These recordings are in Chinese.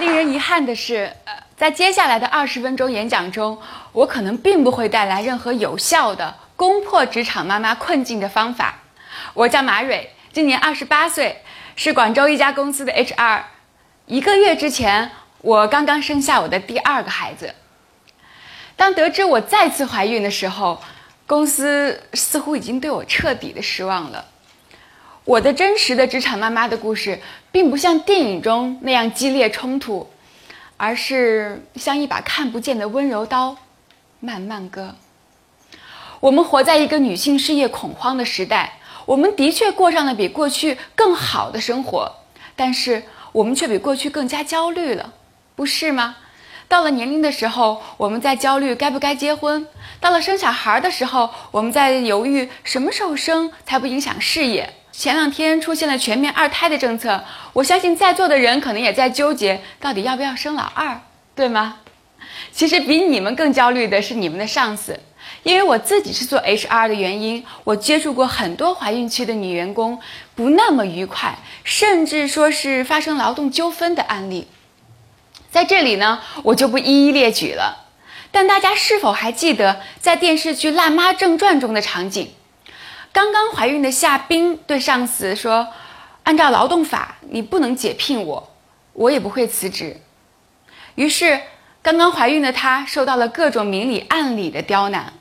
令人遗憾的是，在接下来的二十分钟演讲中，我可能并不会带来任何有效的攻破职场妈妈困境的方法。我叫马蕊，今年二十八岁，是广州一家公司的 HR。一个月之前，我刚刚生下我的第二个孩子。当得知我再次怀孕的时候，公司似乎已经对我彻底的失望了。我的真实的职场妈妈的故事，并不像电影中那样激烈冲突，而是像一把看不见的温柔刀，慢慢割。我们活在一个女性事业恐慌的时代，我们的确过上了比过去更好的生活，但是我们却比过去更加焦虑了，不是吗？到了年龄的时候，我们在焦虑该不该结婚；到了生小孩的时候，我们在犹豫什么时候生才不影响事业。前两天出现了全面二胎的政策，我相信在座的人可能也在纠结到底要不要生老二，对吗？其实比你们更焦虑的是你们的上司，因为我自己是做 HR 的原因，我接触过很多怀孕期的女员工不那么愉快，甚至说是发生劳动纠纷的案例。在这里呢，我就不一一列举了。但大家是否还记得在电视剧《辣妈正传》中的场景？刚刚怀孕的夏冰对上司说：“按照劳动法，你不能解聘我，我也不会辞职。”于是，刚刚怀孕的她受到了各种明里暗里的刁难。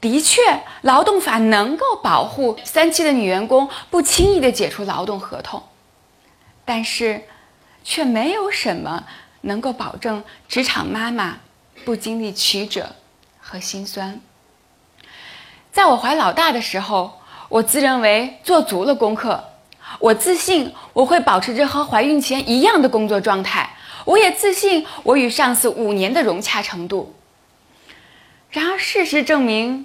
的确，劳动法能够保护三期的女员工不轻易的解除劳动合同，但是。却没有什么能够保证职场妈妈不经历曲折和心酸。在我怀老大的时候，我自认为做足了功课，我自信我会保持着和怀孕前一样的工作状态，我也自信我与上司五年的融洽程度。然而事实证明，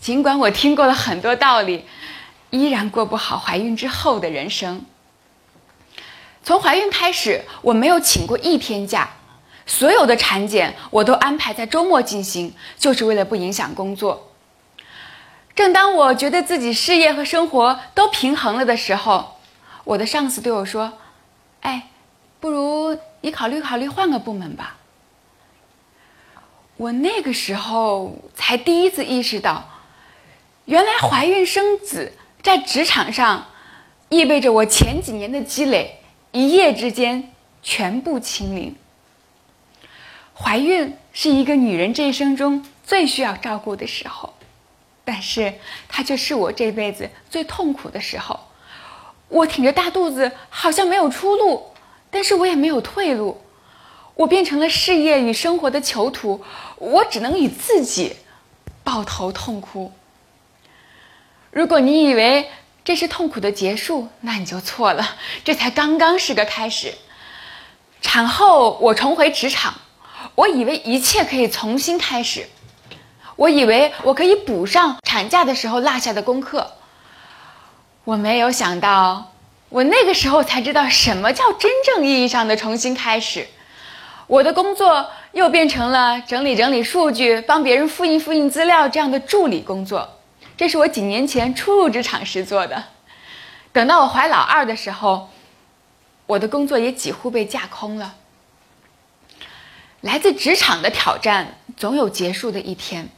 尽管我听过了很多道理，依然过不好怀孕之后的人生。从怀孕开始，我没有请过一天假，所有的产检我都安排在周末进行，就是为了不影响工作。正当我觉得自己事业和生活都平衡了的时候，我的上司对我说：“哎，不如你考虑考虑换个部门吧。”我那个时候才第一次意识到，原来怀孕生子在职场上意味着我前几年的积累。一夜之间全部清零。怀孕是一个女人这一生中最需要照顾的时候，但是它却是我这辈子最痛苦的时候。我挺着大肚子，好像没有出路，但是我也没有退路。我变成了事业与生活的囚徒，我只能与自己抱头痛哭。如果你以为，这是痛苦的结束，那你就错了。这才刚刚是个开始。产后我重回职场，我以为一切可以重新开始，我以为我可以补上产假的时候落下的功课。我没有想到，我那个时候才知道什么叫真正意义上的重新开始。我的工作又变成了整理整理数据、帮别人复印复印资料这样的助理工作。这是我几年前初入职场时做的。等到我怀老二的时候，我的工作也几乎被架空了。来自职场的挑战总有结束的一天。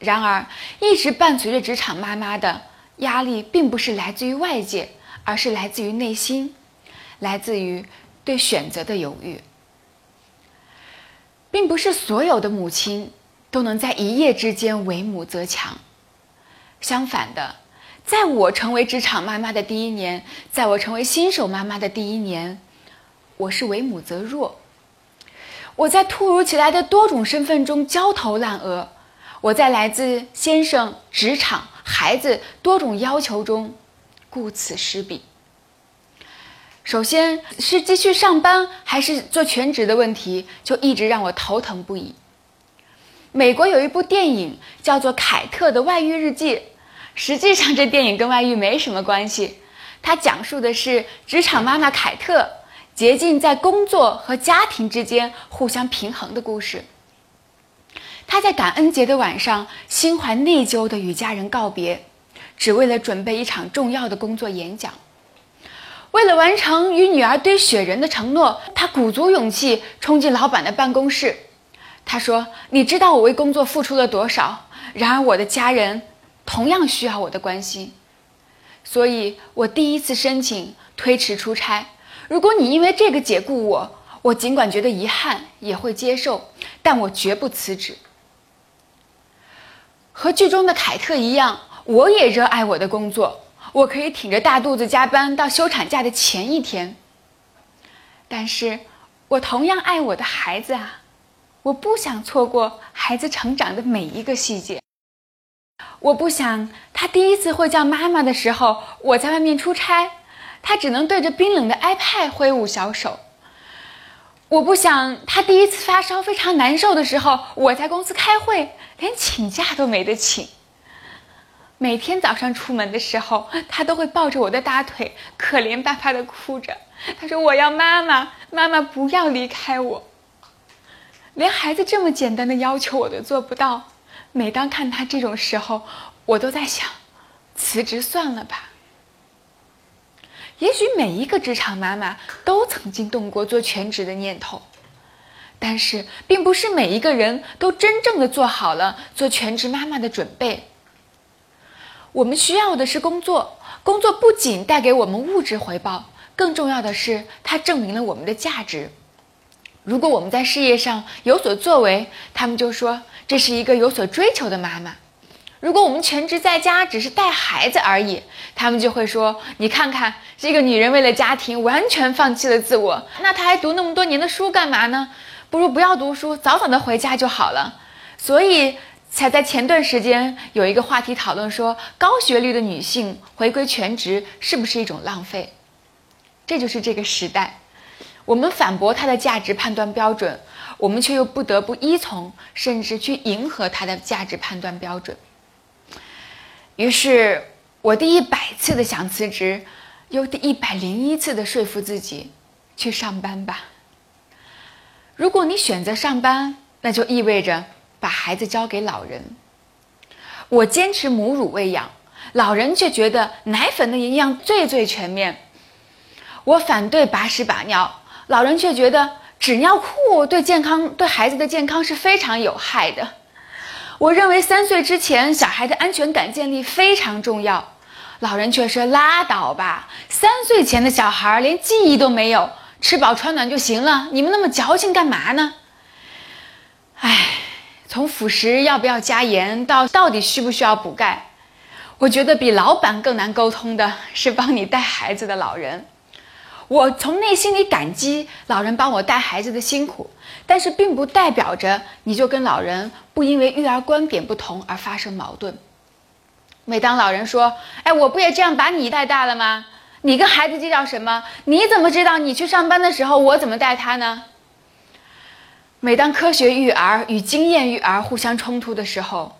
然而，一直伴随着职场妈妈的压力，并不是来自于外界，而是来自于内心，来自于对选择的犹豫。并不是所有的母亲都能在一夜之间为母则强。相反的，在我成为职场妈妈的第一年，在我成为新手妈妈的第一年，我是为母则弱。我在突如其来的多种身份中焦头烂额，我在来自先生、职场、孩子多种要求中顾此失彼。首先是继续上班还是做全职的问题，就一直让我头疼不已。美国有一部电影叫做《凯特的外遇日记》。实际上，这电影跟外遇没什么关系。它讲述的是职场妈妈凯特竭尽在工作和家庭之间互相平衡的故事。他在感恩节的晚上心怀内疚地与家人告别，只为了准备一场重要的工作演讲。为了完成与女儿堆雪人的承诺，他鼓足勇气冲进老板的办公室。他说：“你知道我为工作付出了多少？然而我的家人同样需要我的关心，所以我第一次申请推迟出差。如果你因为这个解雇我，我尽管觉得遗憾，也会接受，但我绝不辞职。”和剧中的凯特一样，我也热爱我的工作。我可以挺着大肚子加班到休产假的前一天，但是我同样爱我的孩子啊！我不想错过孩子成长的每一个细节。我不想他第一次会叫妈妈的时候，我在外面出差，他只能对着冰冷的 iPad 挥舞小手。我不想他第一次发烧非常难受的时候，我在公司开会，连请假都没得请。每天早上出门的时候，他都会抱着我的大腿，可怜巴巴的哭着。他说：“我要妈妈，妈妈不要离开我。”连孩子这么简单的要求我都做不到。每当看他这种时候，我都在想，辞职算了吧。也许每一个职场妈妈都曾经动过做全职的念头，但是并不是每一个人都真正的做好了做全职妈妈的准备。我们需要的是工作，工作不仅带给我们物质回报，更重要的是它证明了我们的价值。如果我们在事业上有所作为，他们就说这是一个有所追求的妈妈；如果我们全职在家只是带孩子而已，他们就会说你看看这个女人为了家庭完全放弃了自我，那她还读那么多年的书干嘛呢？不如不要读书，早早的回家就好了。所以。才在前段时间有一个话题讨论说，高学历的女性回归全职是不是一种浪费？这就是这个时代，我们反驳她的价值判断标准，我们却又不得不依从，甚至去迎合她的价值判断标准。于是，我第一百次的想辞职，又第一百零一次的说服自己去上班吧。如果你选择上班，那就意味着。把孩子交给老人，我坚持母乳喂养，老人却觉得奶粉的营养最最全面。我反对把屎把尿，老人却觉得纸尿裤对健康、对孩子的健康是非常有害的。我认为三岁之前小孩的安全感建立非常重要，老人却说拉倒吧，三岁前的小孩连记忆都没有，吃饱穿暖就行了，你们那么矫情干嘛呢？唉。从辅食要不要加盐到到底需不需要补钙，我觉得比老板更难沟通的是帮你带孩子的老人。我从内心里感激老人帮我带孩子的辛苦，但是并不代表着你就跟老人不因为育儿观点不同而发生矛盾。每当老人说：“哎，我不也这样把你带大了吗？你跟孩子计较什么？你怎么知道你去上班的时候我怎么带他呢？”每当科学育儿与经验育儿互相冲突的时候，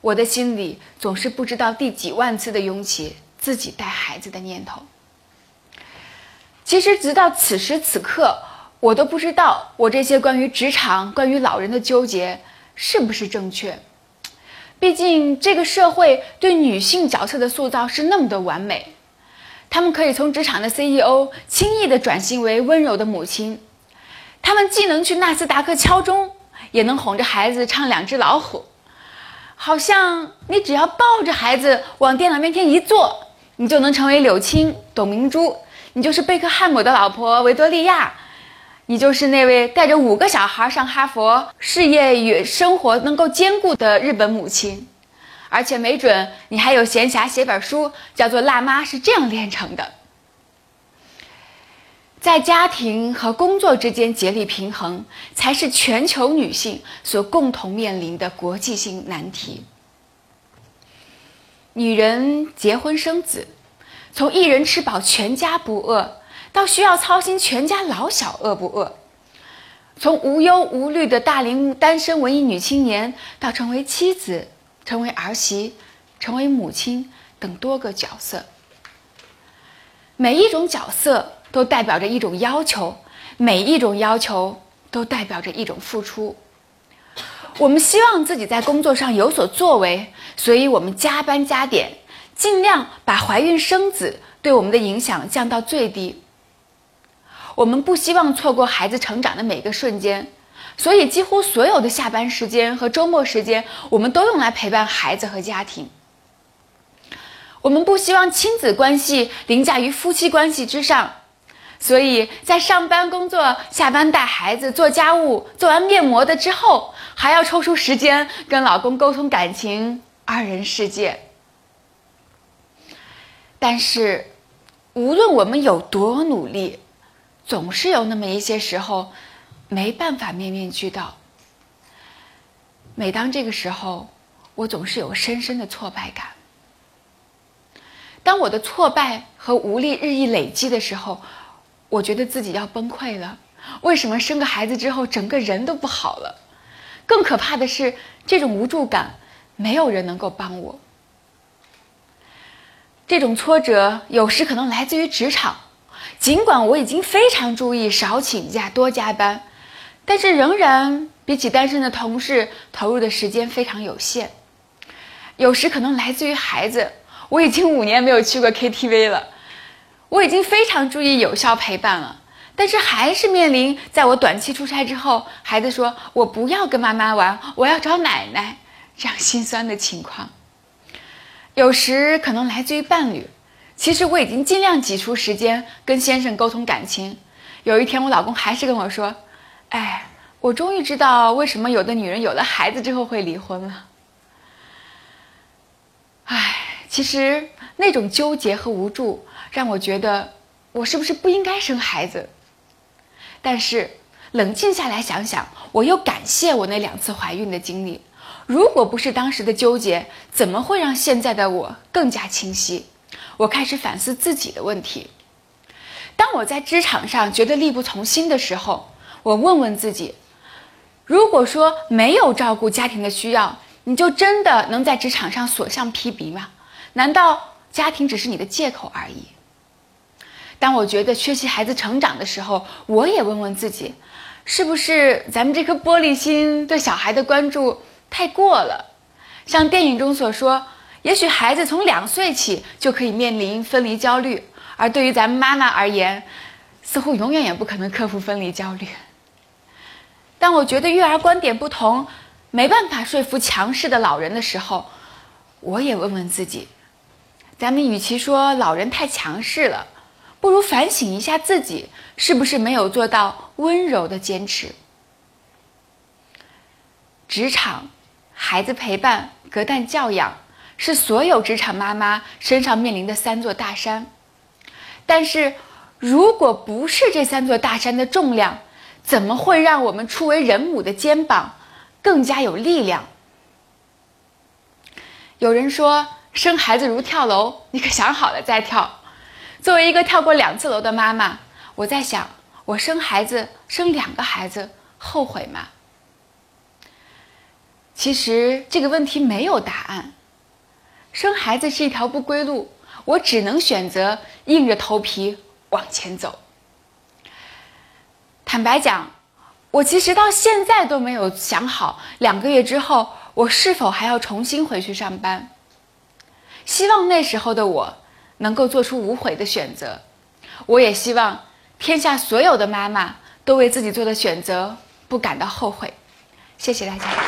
我的心里总是不知道第几万次的涌起自己带孩子的念头。其实，直到此时此刻，我都不知道我这些关于职场、关于老人的纠结是不是正确。毕竟，这个社会对女性角色的塑造是那么的完美，她们可以从职场的 CEO 轻易的转型为温柔的母亲。她们既能去纳斯达克敲钟，也能哄着孩子唱两只老虎，好像你只要抱着孩子往电脑面前一坐，你就能成为柳青、董明珠，你就是贝克汉姆的老婆维多利亚，你就是那位带着五个小孩上哈佛、事业与生活能够兼顾的日本母亲，而且没准你还有闲暇写本书，叫做《辣妈是这样炼成的》。在家庭和工作之间竭力平衡，才是全球女性所共同面临的国际性难题。女人结婚生子，从一人吃饱全家不饿，到需要操心全家老小饿不饿；从无忧无虑的大龄单身文艺女青年，到成为妻子、成为儿媳、成为母亲等多个角色，每一种角色。都代表着一种要求，每一种要求都代表着一种付出。我们希望自己在工作上有所作为，所以我们加班加点，尽量把怀孕生子对我们的影响降到最低。我们不希望错过孩子成长的每个瞬间，所以几乎所有的下班时间和周末时间，我们都用来陪伴孩子和家庭。我们不希望亲子关系凌驾于夫妻关系之上，所以在上班工作、下班带孩子、做家务、做完面膜的之后，还要抽出时间跟老公沟通感情，二人世界。但是，无论我们有多努力，总是有那么一些时候没办法面面俱到。每当这个时候，我总是有深深的挫败感。当我的挫败和无力日益累积的时候，我觉得自己要崩溃了。为什么生个孩子之后整个人都不好了？更可怕的是，这种无助感，没有人能够帮我。这种挫折有时可能来自于职场，尽管我已经非常注意少请假、多加班，但是仍然比起单身的同事投入的时间非常有限。有时可能来自于孩子。我已经五年没有去过 KTV 了，我已经非常注意有效陪伴了，但是还是面临在我短期出差之后，孩子说我不要跟妈妈玩，我要找奶奶，这样心酸的情况。有时可能来自于伴侣，其实我已经尽量挤出时间跟先生沟通感情，有一天我老公还是跟我说：“哎，我终于知道为什么有的女人有了孩子之后会离婚了。”哎。其实那种纠结和无助，让我觉得我是不是不应该生孩子？但是冷静下来想想，我又感谢我那两次怀孕的经历。如果不是当时的纠结，怎么会让现在的我更加清晰？我开始反思自己的问题。当我在职场上觉得力不从心的时候，我问问自己：如果说没有照顾家庭的需要，你就真的能在职场上所向披靡吗？难道家庭只是你的借口而已？当我觉得缺席孩子成长的时候，我也问问自己，是不是咱们这颗玻璃心对小孩的关注太过了？像电影中所说，也许孩子从两岁起就可以面临分离焦虑，而对于咱们妈妈而言，似乎永远也不可能克服分离焦虑。当我觉得育儿观点不同，没办法说服强势的老人的时候，我也问问自己。咱们与其说老人太强势了，不如反省一下自己是不是没有做到温柔的坚持。职场、孩子陪伴、隔代教养，是所有职场妈妈身上面临的三座大山。但是，如果不是这三座大山的重量，怎么会让我们初为人母的肩膀更加有力量？有人说。生孩子如跳楼，你可想好了再跳。作为一个跳过两次楼的妈妈，我在想，我生孩子生两个孩子后悔吗？其实这个问题没有答案。生孩子是一条不归路，我只能选择硬着头皮往前走。坦白讲，我其实到现在都没有想好，两个月之后我是否还要重新回去上班。希望那时候的我能够做出无悔的选择，我也希望天下所有的妈妈都为自己做的选择不感到后悔。谢谢大家。